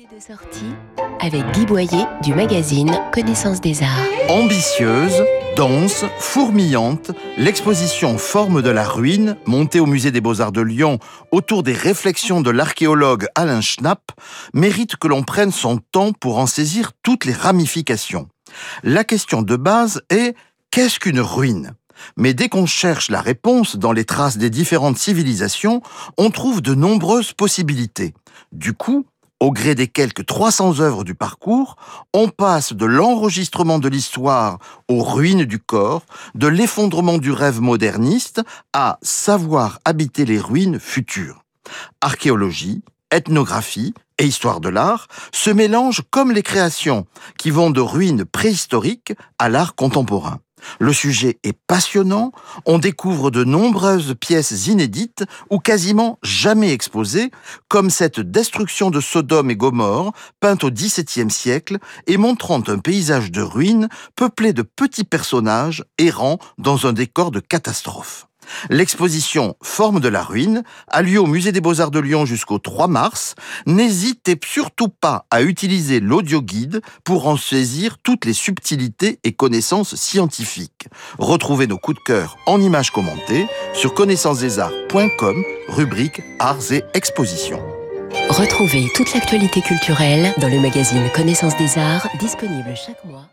De avec Guy Boyer du magazine Connaissance des Arts. Ambitieuse, dense, fourmillante, l'exposition Forme de la ruine, montée au Musée des Beaux-Arts de Lyon autour des réflexions de l'archéologue Alain Schnapp, mérite que l'on prenne son temps pour en saisir toutes les ramifications. La question de base est qu'est-ce qu'une ruine? Mais dès qu'on cherche la réponse dans les traces des différentes civilisations, on trouve de nombreuses possibilités. Du coup, au gré des quelques 300 œuvres du parcours, on passe de l'enregistrement de l'histoire aux ruines du corps, de l'effondrement du rêve moderniste à savoir habiter les ruines futures. Archéologie, ethnographie et histoire de l'art se mélangent comme les créations qui vont de ruines préhistoriques à l'art contemporain. Le sujet est passionnant, on découvre de nombreuses pièces inédites ou quasiment jamais exposées, comme cette destruction de Sodome et Gomorre, peinte au XVIIe siècle et montrant un paysage de ruines peuplé de petits personnages errant dans un décor de catastrophe. L'exposition Forme de la ruine a lieu au Musée des Beaux-Arts de Lyon jusqu'au 3 mars. N'hésitez surtout pas à utiliser l'audio-guide pour en saisir toutes les subtilités et connaissances scientifiques. Retrouvez nos coups de cœur en images commentées sur connaissancesdesarts.com, rubrique Arts et Expositions. Retrouvez toute l'actualité culturelle dans le magazine Connaissance des Arts, disponible chaque mois.